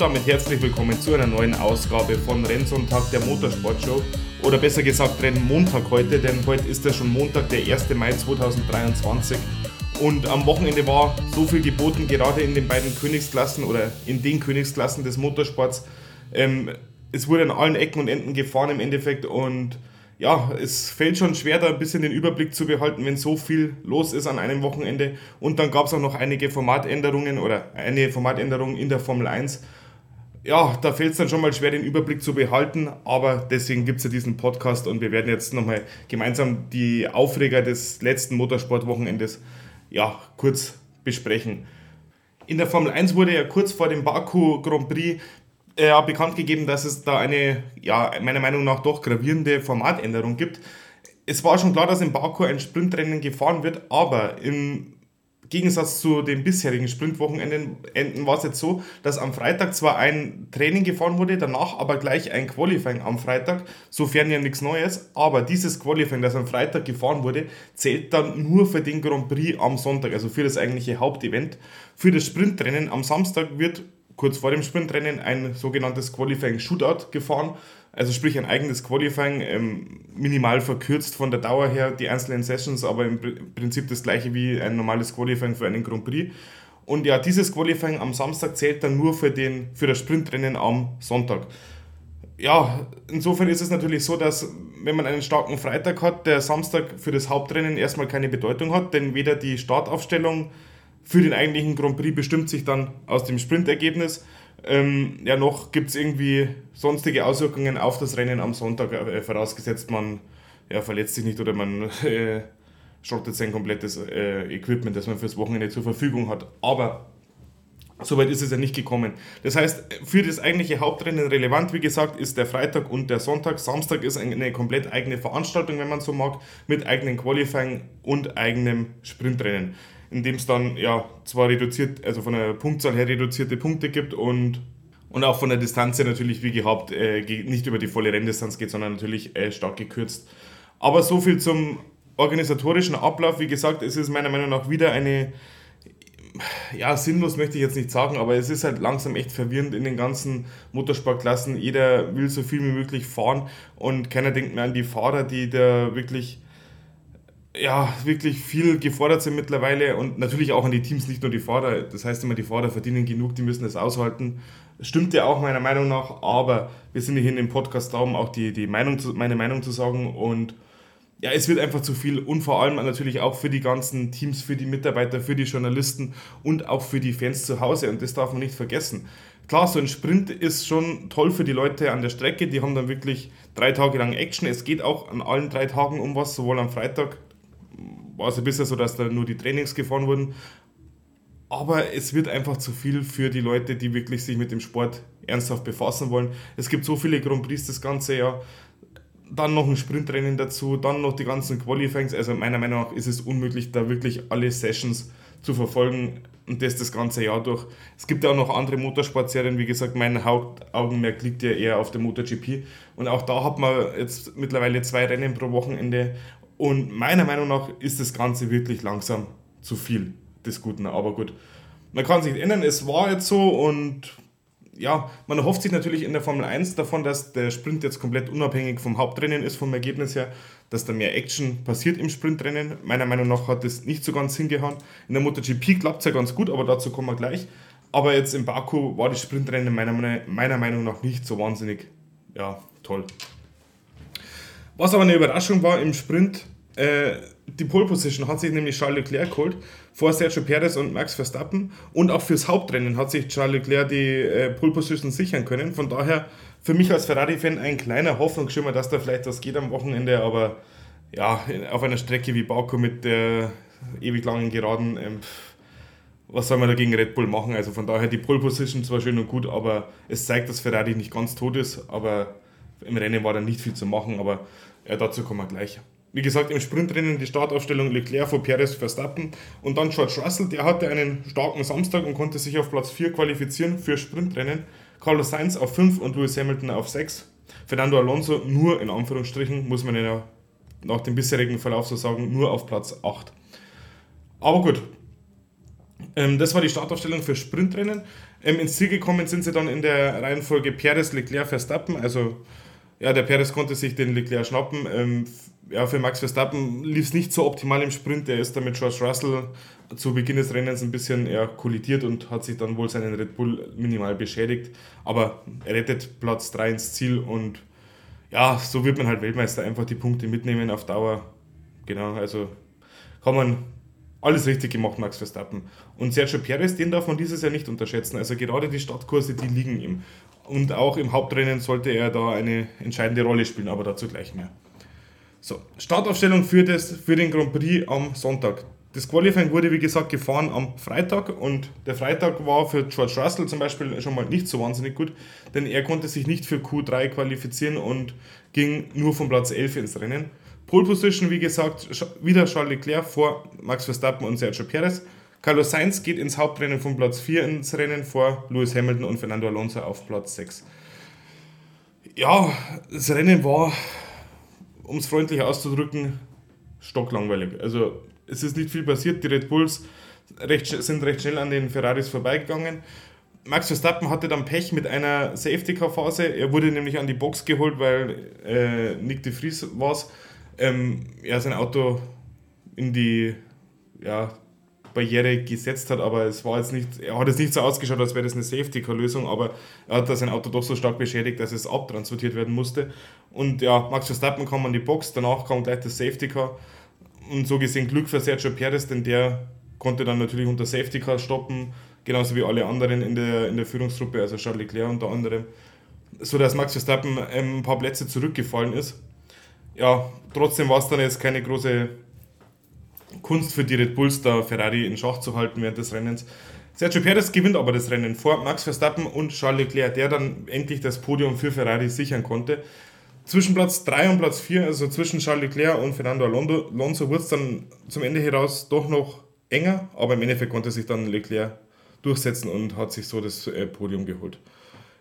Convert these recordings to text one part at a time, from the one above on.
und damit herzlich willkommen zu einer neuen Ausgabe von Rennsonntag der Motorsportshow. Oder besser gesagt Rennmontag heute, denn heute ist ja schon Montag, der 1. Mai 2023. Und am Wochenende war so viel geboten, gerade in den beiden Königsklassen oder in den Königsklassen des Motorsports. Ähm, es wurde an allen Ecken und Enden gefahren im Endeffekt und ja, es fällt schon schwer, da ein bisschen den Überblick zu behalten, wenn so viel los ist an einem Wochenende. Und dann gab es auch noch einige Formatänderungen oder eine Formatänderung in der Formel 1. Ja, da fällt es dann schon mal schwer, den Überblick zu behalten, aber deswegen gibt es ja diesen Podcast und wir werden jetzt nochmal gemeinsam die Aufreger des letzten Motorsportwochenendes ja, kurz besprechen. In der Formel 1 wurde ja kurz vor dem Baku Grand Prix äh, bekannt gegeben, dass es da eine, ja, meiner Meinung nach doch gravierende Formatänderung gibt. Es war schon klar, dass im Baku ein Sprintrennen gefahren wird, aber im Gegensatz zu den bisherigen Sprintwochenenden war es jetzt so, dass am Freitag zwar ein Training gefahren wurde, danach aber gleich ein Qualifying am Freitag, sofern ja nichts Neues, aber dieses Qualifying, das am Freitag gefahren wurde, zählt dann nur für den Grand Prix am Sonntag, also für das eigentliche Hauptevent. Für das Sprintrennen am Samstag wird kurz vor dem Sprintrennen ein sogenanntes Qualifying Shootout gefahren. Also sprich ein eigenes Qualifying, ähm, minimal verkürzt von der Dauer her, die einzelnen Sessions, aber im Prinzip das gleiche wie ein normales Qualifying für einen Grand Prix. Und ja, dieses Qualifying am Samstag zählt dann nur für, den, für das Sprintrennen am Sonntag. Ja, insofern ist es natürlich so, dass wenn man einen starken Freitag hat, der Samstag für das Hauptrennen erstmal keine Bedeutung hat, denn weder die Startaufstellung für den eigentlichen Grand Prix bestimmt sich dann aus dem Sprintergebnis. Ähm, ja, noch gibt es irgendwie sonstige Auswirkungen auf das Rennen am Sonntag, äh, vorausgesetzt man ja, verletzt sich nicht oder man äh, schrottet sein komplettes äh, Equipment, das man fürs Wochenende zur Verfügung hat. Aber Soweit ist es ja nicht gekommen. Das heißt, für das eigentliche Hauptrennen relevant, wie gesagt, ist der Freitag und der Sonntag. Samstag ist eine komplett eigene Veranstaltung, wenn man so mag, mit eigenen Qualifying und eigenem Sprintrennen in dem es dann ja zwar reduziert, also von der Punktzahl her reduzierte Punkte gibt und, und auch von der Distanz her natürlich wie gehabt äh, nicht über die volle Renndistanz geht, sondern natürlich äh, stark gekürzt. Aber so viel zum organisatorischen Ablauf. Wie gesagt, es ist meiner Meinung nach wieder eine, ja, sinnlos möchte ich jetzt nicht sagen, aber es ist halt langsam echt verwirrend in den ganzen Motorsportklassen. Jeder will so viel wie möglich fahren und keiner denkt mehr an die Fahrer, die da wirklich ja, wirklich viel gefordert sind mittlerweile und natürlich auch an die Teams, nicht nur die Fahrer. Das heißt immer, die Fahrer verdienen genug, die müssen es aushalten. Stimmt ja auch meiner Meinung nach, aber wir sind hier in dem Podcast da, um auch die, die Meinung zu, meine Meinung zu sagen und ja, es wird einfach zu viel und vor allem natürlich auch für die ganzen Teams, für die Mitarbeiter, für die Journalisten und auch für die Fans zu Hause und das darf man nicht vergessen. Klar, so ein Sprint ist schon toll für die Leute an der Strecke, die haben dann wirklich drei Tage lang Action. Es geht auch an allen drei Tagen um was, sowohl am Freitag war es ja bisher so, dass da nur die Trainings gefahren wurden. Aber es wird einfach zu viel für die Leute, die wirklich sich mit dem Sport ernsthaft befassen wollen. Es gibt so viele Grand Prix das ganze Jahr. Dann noch ein Sprintrennen dazu, dann noch die ganzen Qualifyings. Also meiner Meinung nach ist es unmöglich, da wirklich alle Sessions zu verfolgen und das das ganze Jahr durch. Es gibt ja auch noch andere Motorsportserien, wie gesagt, mein Hauptaugenmerk liegt ja eher auf der MotoGP und auch da hat man jetzt mittlerweile zwei Rennen pro Wochenende und meiner Meinung nach ist das Ganze wirklich langsam zu viel des Guten. Aber gut, man kann sich ändern. Es war jetzt so und ja, man erhofft sich natürlich in der Formel 1 davon, dass der Sprint jetzt komplett unabhängig vom Hauptrennen ist, vom Ergebnis her, dass da mehr Action passiert im Sprintrennen. Meiner Meinung nach hat das nicht so ganz hingehauen. In der MotoGP klappt es ja ganz gut, aber dazu kommen wir gleich. Aber jetzt im Baku war das Sprintrennen meiner, meiner Meinung nach nicht so wahnsinnig ja, toll. Was aber eine Überraschung war im Sprint, äh, die Pole Position hat sich nämlich Charles Leclerc geholt, vor Sergio Perez und Max Verstappen. Und auch fürs Hauptrennen hat sich Charles Leclerc die äh, Pole Position sichern können. Von daher für mich als Ferrari-Fan ein kleiner Hoffnungsschimmer, dass da vielleicht was geht am Wochenende. Aber ja, auf einer Strecke wie Baku mit der ewig langen Geraden, ähm, was soll man dagegen Red Bull machen? Also von daher die Pole Position zwar schön und gut, aber es zeigt, dass Ferrari nicht ganz tot ist. Aber im Rennen war da nicht viel zu machen. Aber ja, dazu kommen wir gleich. Wie gesagt, im Sprintrennen die Startaufstellung Leclerc vor Perez Verstappen und dann George Russell, der hatte einen starken Samstag und konnte sich auf Platz 4 qualifizieren für Sprintrennen. Carlos Sainz auf 5 und Lewis Hamilton auf 6. Fernando Alonso nur in Anführungsstrichen, muss man ja nach dem bisherigen Verlauf so sagen, nur auf Platz 8. Aber gut, Ähm, das war die Startaufstellung für Sprintrennen. Ähm, ins Ziel gekommen sind sie dann in der Reihenfolge Perez, Leclerc, Verstappen. Also ja, der Perez konnte sich den Leclerc schnappen. Ja, für Max Verstappen lief es nicht so optimal im Sprint. Er ist dann mit George Russell zu Beginn des Rennens ein bisschen ja, kollidiert und hat sich dann wohl seinen Red Bull minimal beschädigt. Aber er rettet Platz 3 ins Ziel und ja, so wird man halt Weltmeister einfach die Punkte mitnehmen auf Dauer. Genau, also kann man alles richtig gemacht, Max Verstappen. Und Sergio Perez, den darf man dieses Jahr nicht unterschätzen. Also gerade die Startkurse, die liegen ihm. Und auch im Hauptrennen sollte er da eine entscheidende Rolle spielen, aber dazu gleich mehr. So, Startaufstellung für, das, für den Grand Prix am Sonntag. Das Qualifying wurde, wie gesagt, gefahren am Freitag und der Freitag war für George Russell zum Beispiel schon mal nicht so wahnsinnig gut, denn er konnte sich nicht für Q3 qualifizieren und ging nur von Platz 11 ins Rennen. Pole Position, wie gesagt, wieder Charles Leclerc vor Max Verstappen und Sergio Perez. Carlos Sainz geht ins Hauptrennen von Platz 4 ins Rennen vor Lewis Hamilton und Fernando Alonso auf Platz 6. Ja, das Rennen war, um es freundlich auszudrücken, stocklangweilig. Also es ist nicht viel passiert. Die Red Bulls recht, sind recht schnell an den Ferraris vorbeigegangen. Max Verstappen hatte dann Pech mit einer Safety-Car-Phase. Er wurde nämlich an die Box geholt, weil äh, Nick de Vries war ähm, er sein Auto in die ja, Barriere gesetzt hat, aber es war jetzt nicht, er hat es nicht so ausgeschaut, als wäre das eine Safety-Car-Lösung, aber er hat da sein Auto doch so stark beschädigt, dass es abtransportiert werden musste. Und ja, Max Verstappen kam an die Box, danach kam gleich das Safety-Car und so gesehen Glück für Sergio Perez, denn der konnte dann natürlich unter Safety Car stoppen, genauso wie alle anderen in der, in der Führungstruppe, also Charles Leclerc unter anderem, sodass Max Verstappen ähm, ein paar Plätze zurückgefallen ist. Ja, trotzdem war es dann jetzt keine große Kunst für die Red Bulls, da Ferrari in Schach zu halten während des Rennens. Sergio Perez gewinnt aber das Rennen vor Max Verstappen und Charles Leclerc, der dann endlich das Podium für Ferrari sichern konnte. Zwischen Platz 3 und Platz 4, also zwischen Charles Leclerc und Fernando Alonso, wurde es dann zum Ende heraus doch noch enger, aber im Endeffekt konnte sich dann Leclerc durchsetzen und hat sich so das äh, Podium geholt.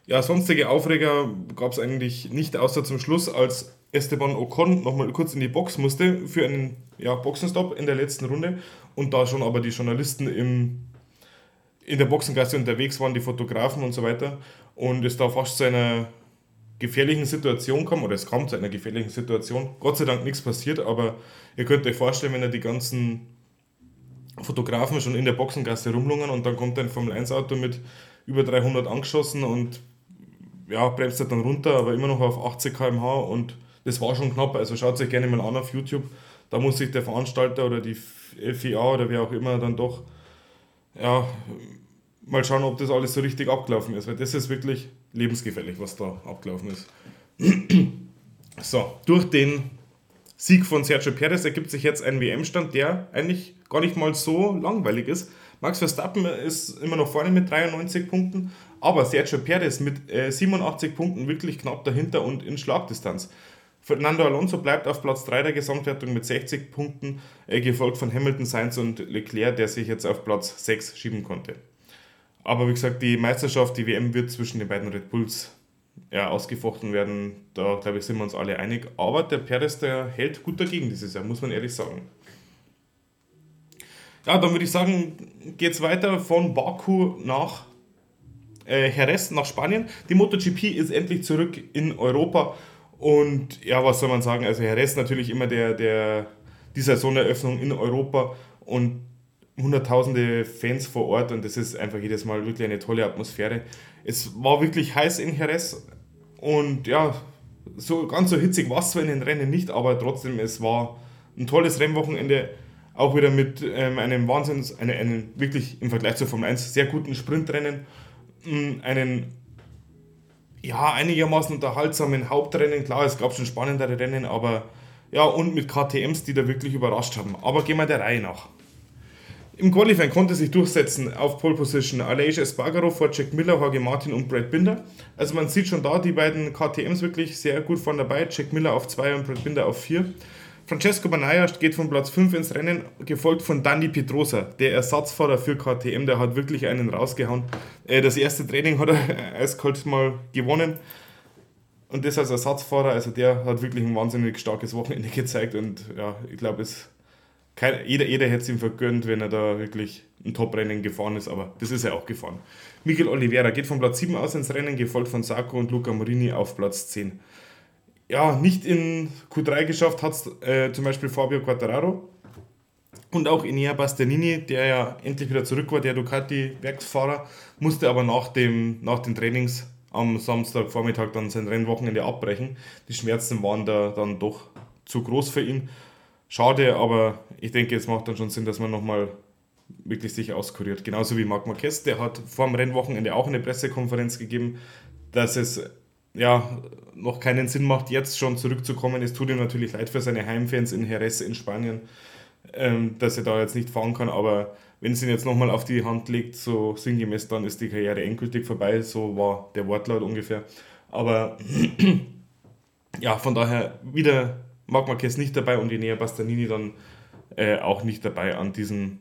Ja, sonstige Aufreger gab es eigentlich nicht, außer zum Schluss, als Esteban Ocon nochmal kurz in die Box musste für einen ja, Boxenstopp in der letzten Runde und da schon aber die Journalisten im, in der Boxengasse unterwegs waren, die Fotografen und so weiter und es da fast zu einer gefährlichen Situation kam, oder es kam zu einer gefährlichen Situation. Gott sei Dank nichts passiert, aber ihr könnt euch vorstellen, wenn er die ganzen Fotografen schon in der Boxengasse rumlungern und dann kommt ein Formel 1 Auto mit über 300 angeschossen und ja, bremst er dann runter, aber immer noch auf 80 km/h und das war schon knapp. Also schaut euch gerne mal an auf YouTube. Da muss sich der Veranstalter oder die FIA oder wer auch immer dann doch ja, mal schauen, ob das alles so richtig abgelaufen ist, weil das ist wirklich lebensgefährlich, was da abgelaufen ist. so, durch den Sieg von Sergio Perez ergibt sich jetzt ein WM-Stand, der eigentlich gar nicht mal so langweilig ist. Max Verstappen ist immer noch vorne mit 93 Punkten, aber Sergio Perez mit äh, 87 Punkten wirklich knapp dahinter und in Schlagdistanz. Fernando Alonso bleibt auf Platz 3 der Gesamtwertung mit 60 Punkten, äh, gefolgt von Hamilton, Sainz und Leclerc, der sich jetzt auf Platz 6 schieben konnte. Aber wie gesagt, die Meisterschaft, die WM wird zwischen den beiden Red Bulls ja, ausgefochten werden. Da glaube ich, sind wir uns alle einig. Aber der Perez, der hält gut dagegen dieses Jahr, muss man ehrlich sagen. Ja, dann würde ich sagen, geht es weiter von Baku nach äh, Jerez, nach Spanien. Die MotoGP ist endlich zurück in Europa. Und ja, was soll man sagen? Also Jerez natürlich immer der, der, die Saisoneröffnung in Europa. Und hunderttausende Fans vor Ort und das ist einfach jedes Mal wirklich eine tolle Atmosphäre. Es war wirklich heiß in Jerez und ja, so ganz so hitzig war es zwar in den Rennen nicht, aber trotzdem, es war ein tolles Rennwochenende, auch wieder mit ähm, einem Wahnsinns, eine, einen wirklich im Vergleich zur Formel 1 sehr guten Sprintrennen, mm, einen ja, einigermaßen unterhaltsamen Hauptrennen. Klar, es gab schon spannendere Rennen, aber ja, und mit KTMs, die da wirklich überrascht haben. Aber gehen wir der Reihe nach. Im Qualifying konnte sich durchsetzen auf Pole Position Aleix Espargaro vor Jack Miller, Jorge Martin und Brad Binder. Also man sieht schon da die beiden KTMs wirklich sehr gut von dabei. Jack Miller auf 2 und Brad Binder auf 4. Francesco Banaya geht von Platz 5 ins Rennen, gefolgt von Danny Pedrosa, der Ersatzfahrer für KTM, der hat wirklich einen rausgehauen. Äh, das erste Training hat er eiskalt mal gewonnen und das als Ersatzfahrer, also der hat wirklich ein wahnsinnig starkes Wochenende gezeigt und ja, ich glaube, jeder, jeder hätte es ihm vergönnt, wenn er da wirklich ein Top-Rennen gefahren ist, aber das ist er auch gefahren. Miguel Oliveira geht von Platz 7 aus ins Rennen, gefolgt von Sarko und Luca Morini auf Platz 10. Ja, nicht in Q3 geschafft hat es äh, zum Beispiel Fabio Quattararo und auch Enea Bastianini, der ja endlich wieder zurück war, der Ducati-Werksfahrer, musste aber nach, dem, nach den Trainings am Samstagvormittag dann sein Rennwochenende abbrechen. Die Schmerzen waren da dann doch zu groß für ihn. Schade, aber ich denke, es macht dann schon Sinn, dass man nochmal wirklich sich auskuriert. Genauso wie Marc Marquez, der hat vor dem Rennwochenende auch eine Pressekonferenz gegeben, dass es ja noch keinen Sinn macht, jetzt schon zurückzukommen. Es tut ihm natürlich leid für seine Heimfans in Jerez in Spanien, ähm, dass er da jetzt nicht fahren kann, aber wenn es ihn jetzt nochmal auf die Hand legt, so sinngemäß, dann ist die Karriere endgültig vorbei, so war der Wortlaut ungefähr. Aber ja, von daher wieder Marc Marquez nicht dabei und Enea Bastanini dann äh, auch nicht dabei an diesem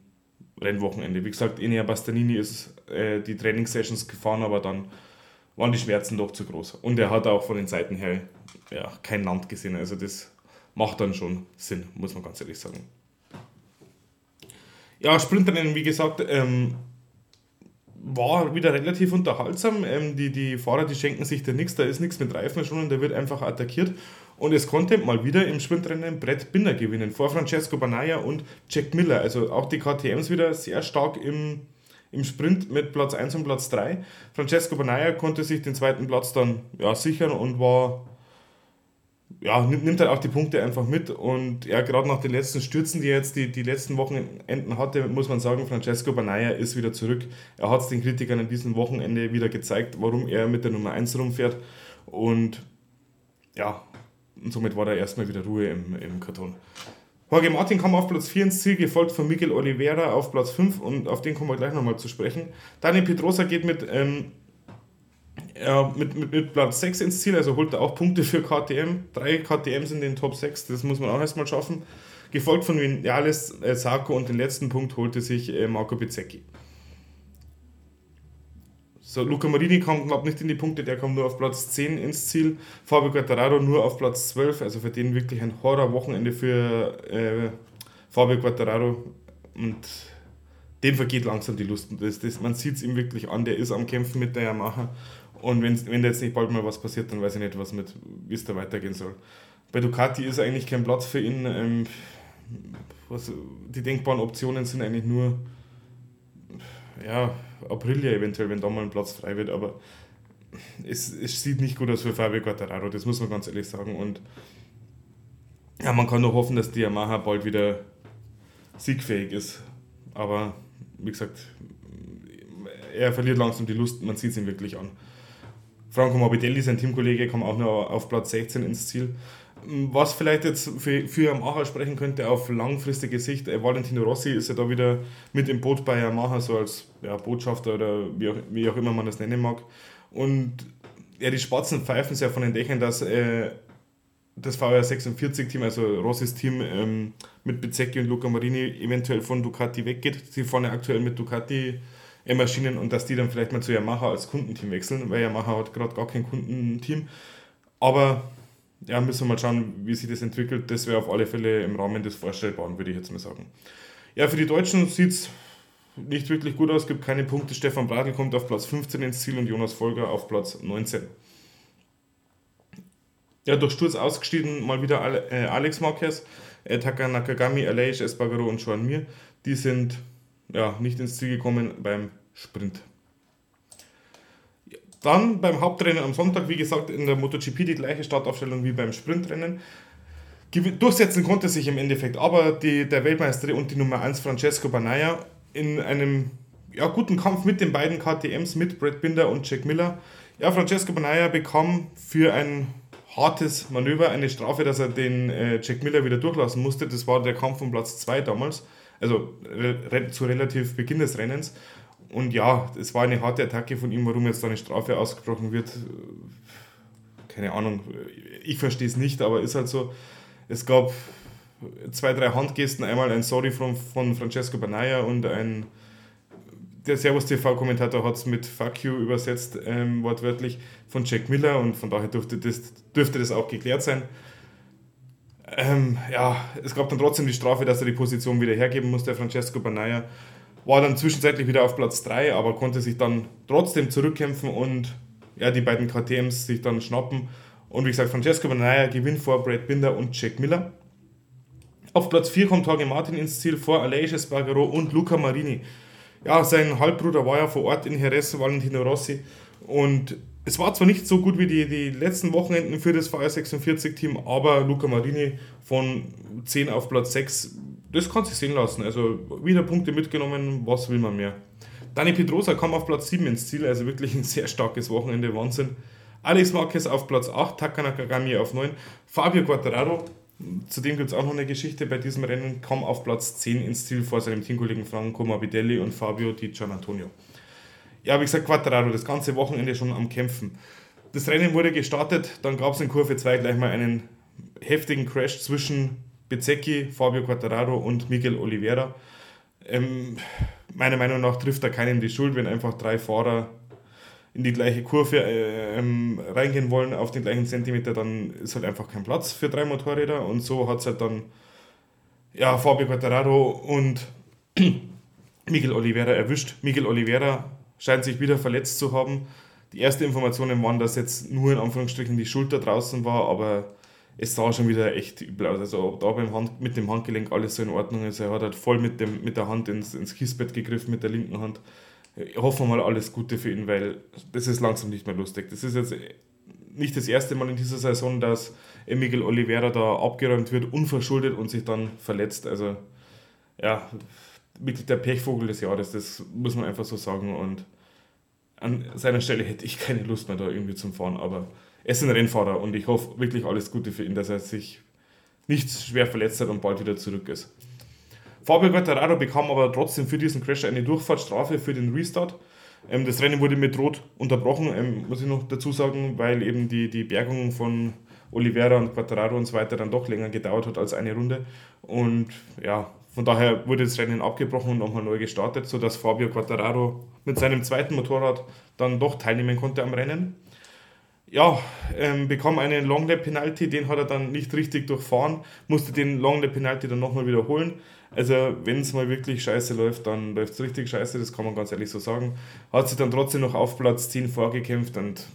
Rennwochenende. Wie gesagt, Enea Bastanini ist äh, die Trainingssessions gefahren, aber dann waren die Schmerzen doch zu groß. Und er hat auch von den Seiten her ja, kein Land gesehen. Also das macht dann schon Sinn, muss man ganz ehrlich sagen. Ja, Sprintrennen, wie gesagt, ähm, war wieder relativ unterhaltsam. Ähm, die, die Fahrer, die schenken sich da nichts, da ist nichts mit Reifen schon und der wird einfach attackiert. Und es konnte mal wieder im Sprintrennen Brett Binder gewinnen, vor Francesco Banaya und Jack Miller. Also auch die KTMs wieder sehr stark im, im Sprint mit Platz 1 und Platz 3. Francesco Banaya konnte sich den zweiten Platz dann ja, sichern und war ja, nimmt, halt auch die Punkte einfach mit. Und ja, gerade nach den letzten Stürzen, die er jetzt die, die letzten Wochenenden hatte, muss man sagen, Francesco Banaya ist wieder zurück. Er hat es den Kritikern an diesem Wochenende wieder gezeigt, warum er mit der Nummer 1 rumfährt. Und ja, und somit war da erstmal wieder Ruhe im, im Karton. Jorge Martin kam auf Platz 4 ins Ziel, gefolgt von Miguel Oliveira auf Platz 5 und auf den kommen wir gleich nochmal zu sprechen. Daniel Pedrosa geht mit ähm, ja, mit, mit, mit Platz 6 ins Ziel, also holt er auch Punkte für KTM. Drei KTMs in den Top 6, das muss man auch erstmal schaffen. Gefolgt von Vinales, äh, Sarko und den letzten Punkt holte sich äh, Marco Pizzecchi. So, Luca Marini kam, glaube nicht in die Punkte, der kam nur auf Platz 10 ins Ziel. Fabio Quattararo nur auf Platz 12, also für den wirklich ein Horror-Wochenende für äh, Fabio Quattararo. Und dem vergeht langsam die Lust. Das, das, man sieht es ihm wirklich an, der ist am Kämpfen mit der Yamaha. Und wenn, wenn da jetzt nicht bald mal was passiert, dann weiß ich nicht, was mit, wie es da weitergehen soll. Bei Ducati ist eigentlich kein Platz für ihn. Ähm, was, die denkbaren Optionen sind eigentlich nur ja, Aprilia eventuell, wenn da mal ein Platz frei wird, aber es, es sieht nicht gut aus für Fabio Quattararo, das muss man ganz ehrlich sagen. Und ja, man kann nur hoffen, dass die Yamaha bald wieder siegfähig ist. Aber wie gesagt, er verliert langsam die Lust, man sieht es ihm wirklich an. Franco Morbidelli, sein Teamkollege, kam auch nur auf Platz 16 ins Ziel. Was vielleicht jetzt für, für Yamaha sprechen könnte auf langfristige Sicht, äh, Valentino Rossi ist ja da wieder mit im Boot bei Yamaha, so als ja, Botschafter oder wie auch, wie auch immer man das nennen mag. Und ja, die Spatzen pfeifen sehr von den Dächern, dass äh, das VR 46 Team, also Rossis Team ähm, mit Bezzecchi und Luca Marini eventuell von Ducati weggeht. Sie fahren ja aktuell mit Ducati Maschinen und dass die dann vielleicht mal zu Yamaha als Kundenteam wechseln, weil Yamaha hat gerade gar kein Kundenteam. Aber ja, müssen wir mal schauen, wie sich das entwickelt. Das wäre auf alle Fälle im Rahmen des Vorstellbaren, würde ich jetzt mal sagen. Ja, für die Deutschen sieht es nicht wirklich gut aus, gibt keine Punkte. Stefan Bradl kommt auf Platz 15 ins Ziel und Jonas Folger auf Platz 19. Ja, durch Sturz ausgestiegen mal wieder äh, Alex Marquez, äh, Taka Nakagami, Aleix Espargaro und Joan Mir. Die sind ja, nicht ins Ziel gekommen beim Sprint. Dann beim Hauptrennen am Sonntag, wie gesagt, in der MotoGP die gleiche Startaufstellung wie beim Sprintrennen. Durchsetzen konnte sich im Endeffekt aber die, der Weltmeister und die Nummer 1 Francesco Banaya in einem ja, guten Kampf mit den beiden KTMs, mit Brad Binder und Jack Miller. Ja, Francesco Banaya bekam für ein hartes Manöver eine Strafe, dass er den äh, Jack Miller wieder durchlassen musste. Das war der Kampf um Platz 2 damals, also re zu relativ Beginn des Rennens. Und ja, es war eine harte Attacke von ihm, warum jetzt da eine Strafe ausgesprochen wird. Keine Ahnung, ich verstehe es nicht, aber ist halt so. Es gab zwei, drei Handgesten, einmal ein Sorry von, von Francesco Banaya und ein, der Servus TV-Kommentator hat es mit Fuck you übersetzt, ähm, wortwörtlich, von Jack Miller und von daher dürfte das, dürfte das auch geklärt sein. Ähm, ja, es gab dann trotzdem die Strafe, dass er die Position wieder hergeben musste, Francesco Banaya. War dann zwischenzeitlich wieder auf Platz 3, aber konnte sich dann trotzdem zurückkämpfen und ja, die beiden KTMs sich dann schnappen. Und wie gesagt, Francesco Banaya gewinnt vor Brad Binder und Jack Miller. Auf Platz 4 kommt Jorge Martin ins Ziel vor Aleix Espargaro und Luca Marini. Ja, sein Halbbruder war ja vor Ort in Jerez, Valentino Rossi. Und es war zwar nicht so gut wie die, die letzten Wochenenden für das VR46-Team, aber Luca Marini von 10 auf Platz 6, das kann sich sehen lassen. Also wieder Punkte mitgenommen, was will man mehr. Dani Pedrosa kam auf Platz 7 ins Ziel, also wirklich ein sehr starkes Wochenende, Wahnsinn. Alex Marquez auf Platz 8, Takana Kagami auf 9, Fabio Quattararo, zudem gibt es auch noch eine Geschichte bei diesem Rennen, kam auf Platz 10 ins Ziel vor seinem Teamkollegen Franco Morbidelli und Fabio Di Gian Antonio ja, wie gesagt, Quattraro, das ganze Wochenende schon am Kämpfen. Das Rennen wurde gestartet, dann gab es in Kurve 2 gleich mal einen heftigen Crash zwischen Bezzecchi, Fabio Quattararo und Miguel Oliveira. Ähm, meiner Meinung nach trifft da keinen die Schuld, wenn einfach drei Fahrer in die gleiche Kurve äh, ähm, reingehen wollen auf den gleichen Zentimeter, dann ist halt einfach kein Platz für drei Motorräder und so hat es halt dann ja, Fabio Quattararo und Miguel Oliveira erwischt. Miguel Oliveira scheint sich wieder verletzt zu haben. Die ersten Informationen waren, dass jetzt nur in Anführungsstrichen die Schulter draußen war, aber es sah schon wieder echt übel aus. Also ob da beim Hand, mit dem Handgelenk alles so in Ordnung ist. Er hat halt voll mit, dem, mit der Hand ins, ins Kiesbett gegriffen, mit der linken Hand. Hoffen wir mal alles Gute für ihn, weil das ist langsam nicht mehr lustig. Das ist jetzt nicht das erste Mal in dieser Saison, dass Miguel Oliveira da abgeräumt wird, unverschuldet und sich dann verletzt. Also ja, wirklich der Pechvogel des Jahres, das muss man einfach so sagen. Und an seiner Stelle hätte ich keine Lust mehr da irgendwie zum Fahren, aber er ist ein Rennfahrer und ich hoffe wirklich alles Gute für ihn, dass er sich nicht schwer verletzt hat und bald wieder zurück ist. Fabio Quattararo bekam aber trotzdem für diesen Crash eine Durchfahrtsstrafe für den Restart. Ähm, das Rennen wurde mit Rot unterbrochen, ähm, muss ich noch dazu sagen, weil eben die, die Bergung von Oliveira und Quattararo und so weiter dann doch länger gedauert hat als eine Runde. Und ja, von daher wurde das Rennen abgebrochen und nochmal neu gestartet, sodass Fabio Quattararo mit seinem zweiten Motorrad dann doch teilnehmen konnte am Rennen. Ja, ähm, bekam einen Long Lap Penalty, den hat er dann nicht richtig durchfahren, musste den Long Lap Penalty dann nochmal wiederholen. Also, wenn es mal wirklich scheiße läuft, dann läuft es richtig scheiße, das kann man ganz ehrlich so sagen. Hat sich dann trotzdem noch auf Platz 10 vorgekämpft und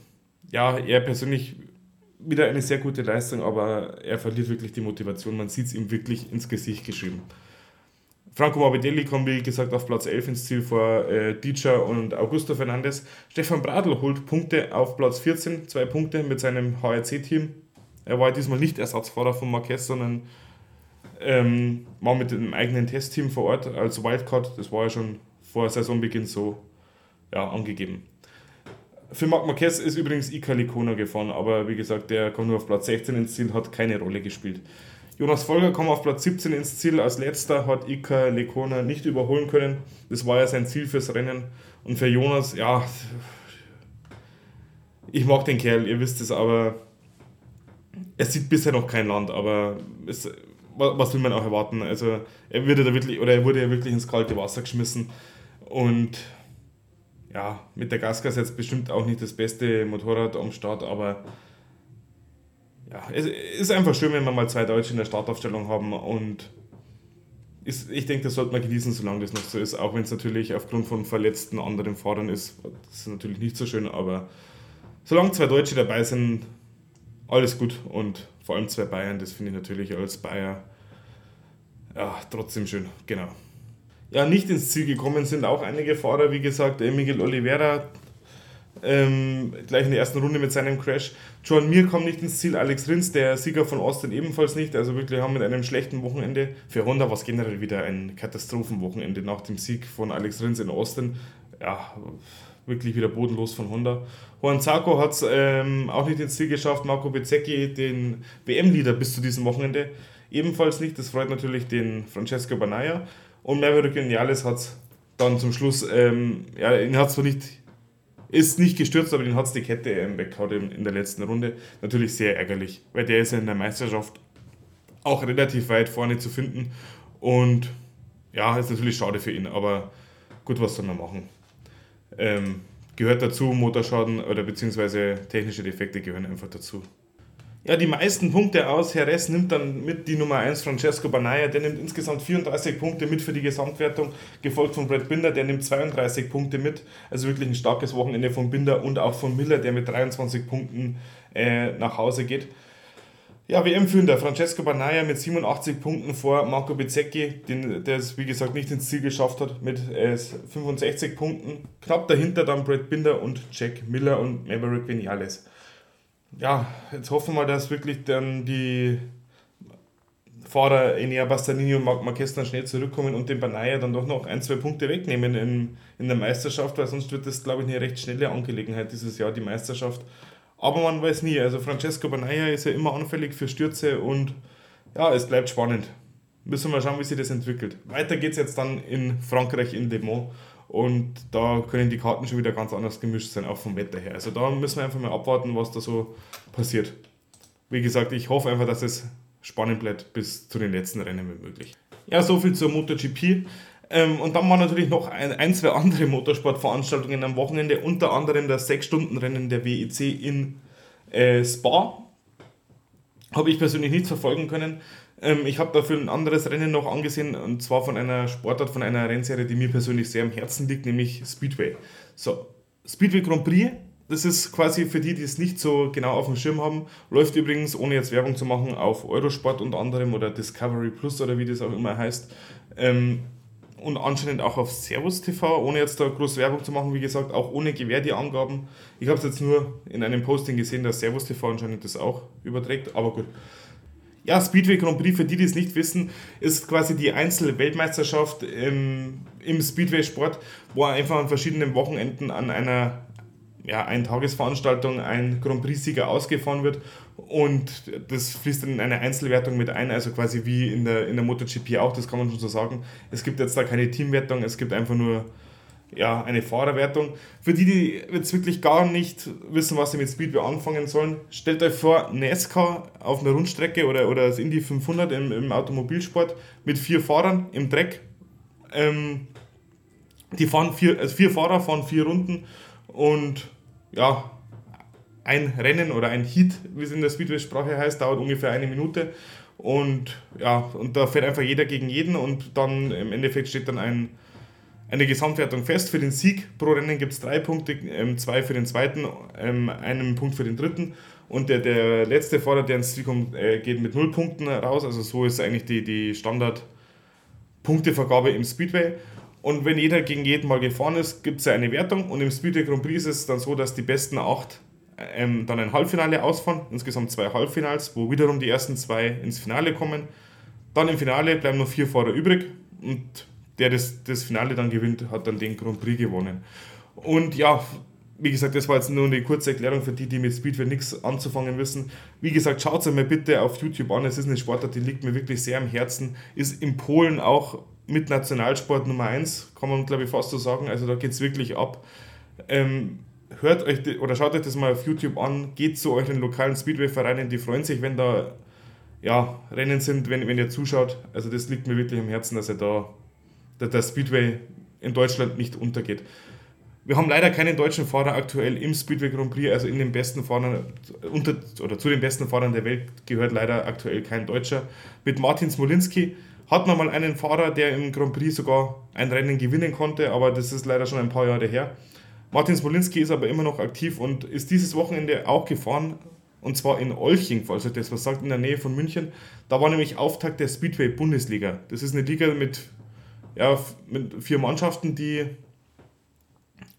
ja, er persönlich wieder eine sehr gute Leistung, aber er verliert wirklich die Motivation. Man sieht es ihm wirklich ins Gesicht geschrieben. Franco Morbidelli kommt, wie gesagt, auf Platz 11 ins Ziel vor äh, Dietscher und Augusto Fernandes. Stefan Bradl holt Punkte auf Platz 14, zwei Punkte mit seinem HRC-Team. Er war diesmal nicht Ersatzfahrer von Marquez, sondern ähm, war mit dem eigenen Testteam vor Ort als Wildcard. Das war ja schon vor Saisonbeginn so ja, angegeben. Für Marc Marquez ist übrigens Ika Licona gefahren, aber wie gesagt, der kommt nur auf Platz 16 ins Ziel, hat keine Rolle gespielt. Jonas Folger kam auf Platz 17 ins Ziel. Als letzter hat Ika Lekona nicht überholen können. Das war ja sein Ziel fürs Rennen. Und für Jonas, ja, ich mag den Kerl, ihr wisst es, aber er sieht bisher noch kein Land. Aber es, was will man auch erwarten? Also er wurde da wirklich, oder er wurde ja wirklich ins kalte Wasser geschmissen. Und ja, mit der Gasgas jetzt bestimmt auch nicht das beste Motorrad am Start, aber ja, es ist einfach schön, wenn wir mal zwei Deutsche in der Startaufstellung haben und ist, ich denke, das sollte man genießen, solange das noch so ist, auch wenn es natürlich aufgrund von verletzten anderen Fahrern ist. Das ist natürlich nicht so schön, aber solange zwei Deutsche dabei sind, alles gut und vor allem zwei Bayern, das finde ich natürlich als Bayer ja, trotzdem schön, genau. Ja, nicht ins Ziel gekommen sind auch einige Fahrer, wie gesagt, Miguel Oliveira, ähm, gleich in der ersten Runde mit seinem Crash. John Mir kommt nicht ins Ziel, Alex Rins, der Sieger von Austin ebenfalls nicht. Also wirklich haben mit einem schlechten Wochenende. Für Honda war es generell wieder ein Katastrophenwochenende nach dem Sieg von Alex Rins in Austin. Ja, wirklich wieder bodenlos von Honda. Juan Zarco hat es ähm, auch nicht ins Ziel geschafft. Marco Bezzecchi, den WM-Leader bis zu diesem Wochenende, ebenfalls nicht. Das freut natürlich den Francesco Banaya. Und Maverick Vinales hat es dann zum Schluss, ähm, ja, ihn hat zwar nicht ist nicht gestürzt, aber den hat es die Kette ähm, weggehauen in der letzten Runde. Natürlich sehr ärgerlich, weil der ist ja in der Meisterschaft auch relativ weit vorne zu finden. Und ja, ist natürlich schade für ihn, aber gut, was soll man machen? Ähm, gehört dazu, Motorschaden oder beziehungsweise technische Defekte gehören einfach dazu. Ja, die meisten Punkte aus Jerez nimmt dann mit die Nummer 1 Francesco Banaya. Der nimmt insgesamt 34 Punkte mit für die Gesamtwertung, gefolgt von Brad Binder, der nimmt 32 Punkte mit. Also wirklich ein starkes Wochenende von Binder und auch von Miller, der mit 23 Punkten äh, nach Hause geht. Ja, WM-Führer Francesco Banaya mit 87 Punkten vor Marco Bezzecchi, den, der es wie gesagt nicht ins Ziel geschafft hat, mit äh, 65 Punkten. Knapp dahinter dann Brad Binder und Jack Miller und Maverick Vinales ja, jetzt hoffen wir, dass wirklich dann die Fahrer Enea Bastanini und Marc Marquez dann schnell zurückkommen und den Banaya dann doch noch ein, zwei Punkte wegnehmen in, in der Meisterschaft, weil sonst wird das, glaube ich, eine recht schnelle Angelegenheit dieses Jahr, die Meisterschaft. Aber man weiß nie, also Francesco Banaya ist ja immer anfällig für Stürze und ja, es bleibt spannend. Müssen wir schauen, wie sich das entwickelt. Weiter geht es jetzt dann in Frankreich in Le Mans. Und da können die Karten schon wieder ganz anders gemischt sein, auch vom Wetter her. Also da müssen wir einfach mal abwarten, was da so passiert. Wie gesagt, ich hoffe einfach, dass es spannend bleibt bis zu den letzten Rennen, wenn möglich. Ja, soviel zur MotoGP. Ähm, und dann waren natürlich noch ein, ein, zwei andere Motorsportveranstaltungen am Wochenende, unter anderem das 6-Stunden-Rennen der WEC in äh, Spa. Habe ich persönlich nicht verfolgen können. Ähm, ich habe dafür ein anderes Rennen noch angesehen und zwar von einer Sportart, von einer Rennserie, die mir persönlich sehr am Herzen liegt, nämlich Speedway. So, Speedway Grand Prix, das ist quasi für die, die es nicht so genau auf dem Schirm haben, läuft übrigens, ohne jetzt Werbung zu machen, auf Eurosport unter anderem oder Discovery Plus oder wie das auch immer heißt. Ähm, und anscheinend auch auf Servus TV, ohne jetzt da groß Werbung zu machen, wie gesagt, auch ohne Gewähr die Angaben. Ich habe es jetzt nur in einem Posting gesehen, dass Servus TV anscheinend das auch überträgt, aber gut. Ja, Speedway Grand Prix, für die, die es nicht wissen, ist quasi die Einzelweltmeisterschaft im, im Speedway-Sport, wo einfach an verschiedenen Wochenenden an einer ja, Eintagesveranstaltung ein Grand Prix-Sieger ausgefahren wird und das fließt dann in eine Einzelwertung mit ein, also quasi wie in der, in der MotoGP auch, das kann man schon so sagen. Es gibt jetzt da keine Teamwertung, es gibt einfach nur ja, eine Fahrerwertung. Für die, die jetzt wirklich gar nicht wissen, was sie mit Speedway anfangen sollen, stellt euch vor, NASCAR auf einer Rundstrecke oder, oder das Indy 500 im, im Automobilsport mit vier Fahrern im Dreck. Ähm, die fahren vier, also vier Fahrer fahren vier Runden und ja, ein Rennen oder ein Heat, wie es in der Speedway-Sprache heißt, dauert ungefähr eine Minute. Und ja, und da fährt einfach jeder gegen jeden und dann im Endeffekt steht dann ein eine Gesamtwertung fest. Für den Sieg pro Rennen gibt es drei Punkte, ähm, zwei für den zweiten, ähm, einen Punkt für den dritten. Und der, der letzte Fahrer, der ins Ziel kommt, äh, geht mit null Punkten raus. Also so ist eigentlich die, die Standard-Punktevergabe im Speedway. Und wenn jeder gegen jeden mal gefahren ist, gibt es eine Wertung. Und im Speedway Grand Prix ist es dann so, dass die besten acht ähm, dann ein Halbfinale ausfahren. Insgesamt zwei Halbfinals, wo wiederum die ersten zwei ins Finale kommen. Dann im Finale bleiben nur vier Fahrer übrig. Und der das, das Finale dann gewinnt, hat dann den Grand Prix gewonnen. Und ja, wie gesagt, das war jetzt nur eine kurze Erklärung für die, die mit Speedway nichts anzufangen wissen. Wie gesagt, schaut es mir bitte auf YouTube an. Es ist eine Sportart, die liegt mir wirklich sehr am Herzen. Ist in Polen auch mit Nationalsport Nummer 1, kann man glaube ich fast so sagen. Also da geht es wirklich ab. Ähm, hört euch oder schaut euch das mal auf YouTube an, geht zu euren lokalen Speedway-Vereinen, die freuen sich, wenn da ja, Rennen sind, wenn, wenn ihr zuschaut. Also das liegt mir wirklich am Herzen, dass ihr da der Speedway in Deutschland nicht untergeht. Wir haben leider keinen deutschen Fahrer aktuell im Speedway Grand Prix, also in den besten Fahrern unter, oder zu den besten Fahrern der Welt gehört leider aktuell kein Deutscher. Mit Martin Smolinski hat man mal einen Fahrer, der im Grand Prix sogar ein Rennen gewinnen konnte, aber das ist leider schon ein paar Jahre her. Martin Smolinski ist aber immer noch aktiv und ist dieses Wochenende auch gefahren, und zwar in Olching, falls euch das was sagt, in der Nähe von München. Da war nämlich Auftakt der Speedway Bundesliga. Das ist eine Liga mit ja, mit vier Mannschaften, die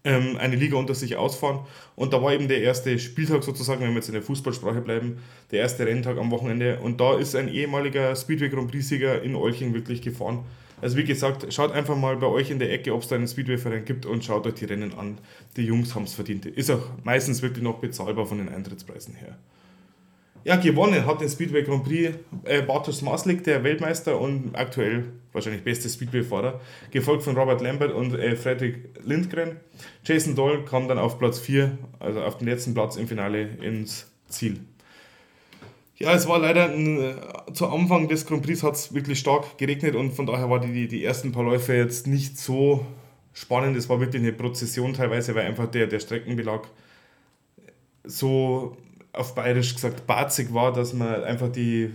ähm, eine Liga unter sich ausfahren. Und da war eben der erste Spieltag sozusagen, wenn wir jetzt in der Fußballsprache bleiben, der erste Renntag am Wochenende. Und da ist ein ehemaliger Speedway Grand Prix-Sieger in Olching wirklich gefahren. Also wie gesagt, schaut einfach mal bei euch in der Ecke, ob es da einen Speedway-Verein gibt und schaut euch die Rennen an. Die Jungs haben es verdient. Ist auch meistens wirklich noch bezahlbar von den Eintrittspreisen her. Ja, gewonnen hat den Speedway Grand Prix äh, Bartosz Maslik, der Weltmeister und aktuell wahrscheinlich beste Speedway-Fahrer, gefolgt von Robert Lambert und äh, Fredrik Lindgren. Jason Doll kam dann auf Platz 4, also auf den letzten Platz im Finale ins Ziel. Ja, es war leider äh, zu Anfang des Grand Prix hat es wirklich stark geregnet und von daher war die, die ersten paar Läufe jetzt nicht so spannend. Es war wirklich eine Prozession teilweise, weil einfach der, der Streckenbelag so auf bayerisch gesagt barzig war, dass man einfach die,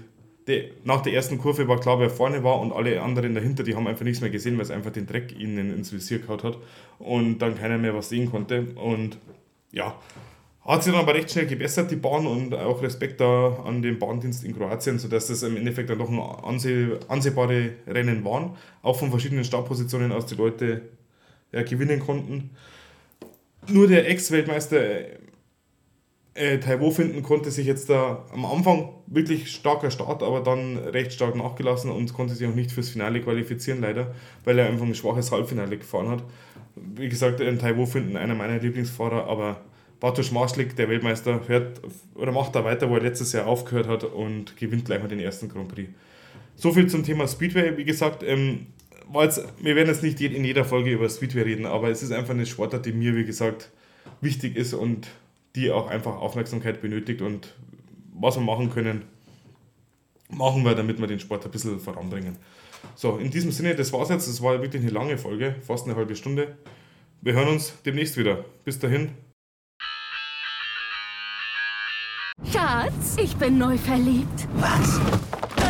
die, nach der ersten Kurve war klar, wer vorne war und alle anderen dahinter, die haben einfach nichts mehr gesehen, weil es einfach den Dreck ihnen ins Visier gehaut hat und dann keiner mehr was sehen konnte. Und ja, hat sich dann aber recht schnell gebessert, die Bahn, und auch Respekt da an den Bahndienst in Kroatien, sodass das im Endeffekt dann doch anseh ansehbare Rennen waren. Auch von verschiedenen Startpositionen aus die Leute ja, gewinnen konnten. Nur der Ex-Weltmeister äh, Taiwo finden konnte sich jetzt da am Anfang wirklich starker Start, aber dann recht stark nachgelassen und konnte sich auch nicht fürs Finale qualifizieren, leider, weil er einfach ein schwaches Halbfinale gefahren hat. Wie gesagt, ein Taiwo finden einer meiner Lieblingsfahrer, aber Bartosz Marschlik, der Weltmeister, hört oder macht da weiter, wo er letztes Jahr aufgehört hat und gewinnt gleich mal den ersten Grand Prix. So viel zum Thema Speedway. Wie gesagt, ähm, jetzt, wir werden jetzt nicht in jeder Folge über Speedway reden, aber es ist einfach eine Sportart, die mir, wie gesagt, wichtig ist und die auch einfach Aufmerksamkeit benötigt und was wir machen können, machen wir, damit wir den Sport ein bisschen voranbringen. So, in diesem Sinne, das war's jetzt. Das war wirklich eine lange Folge, fast eine halbe Stunde. Wir hören uns demnächst wieder. Bis dahin. Schatz, ich bin neu verliebt. Was?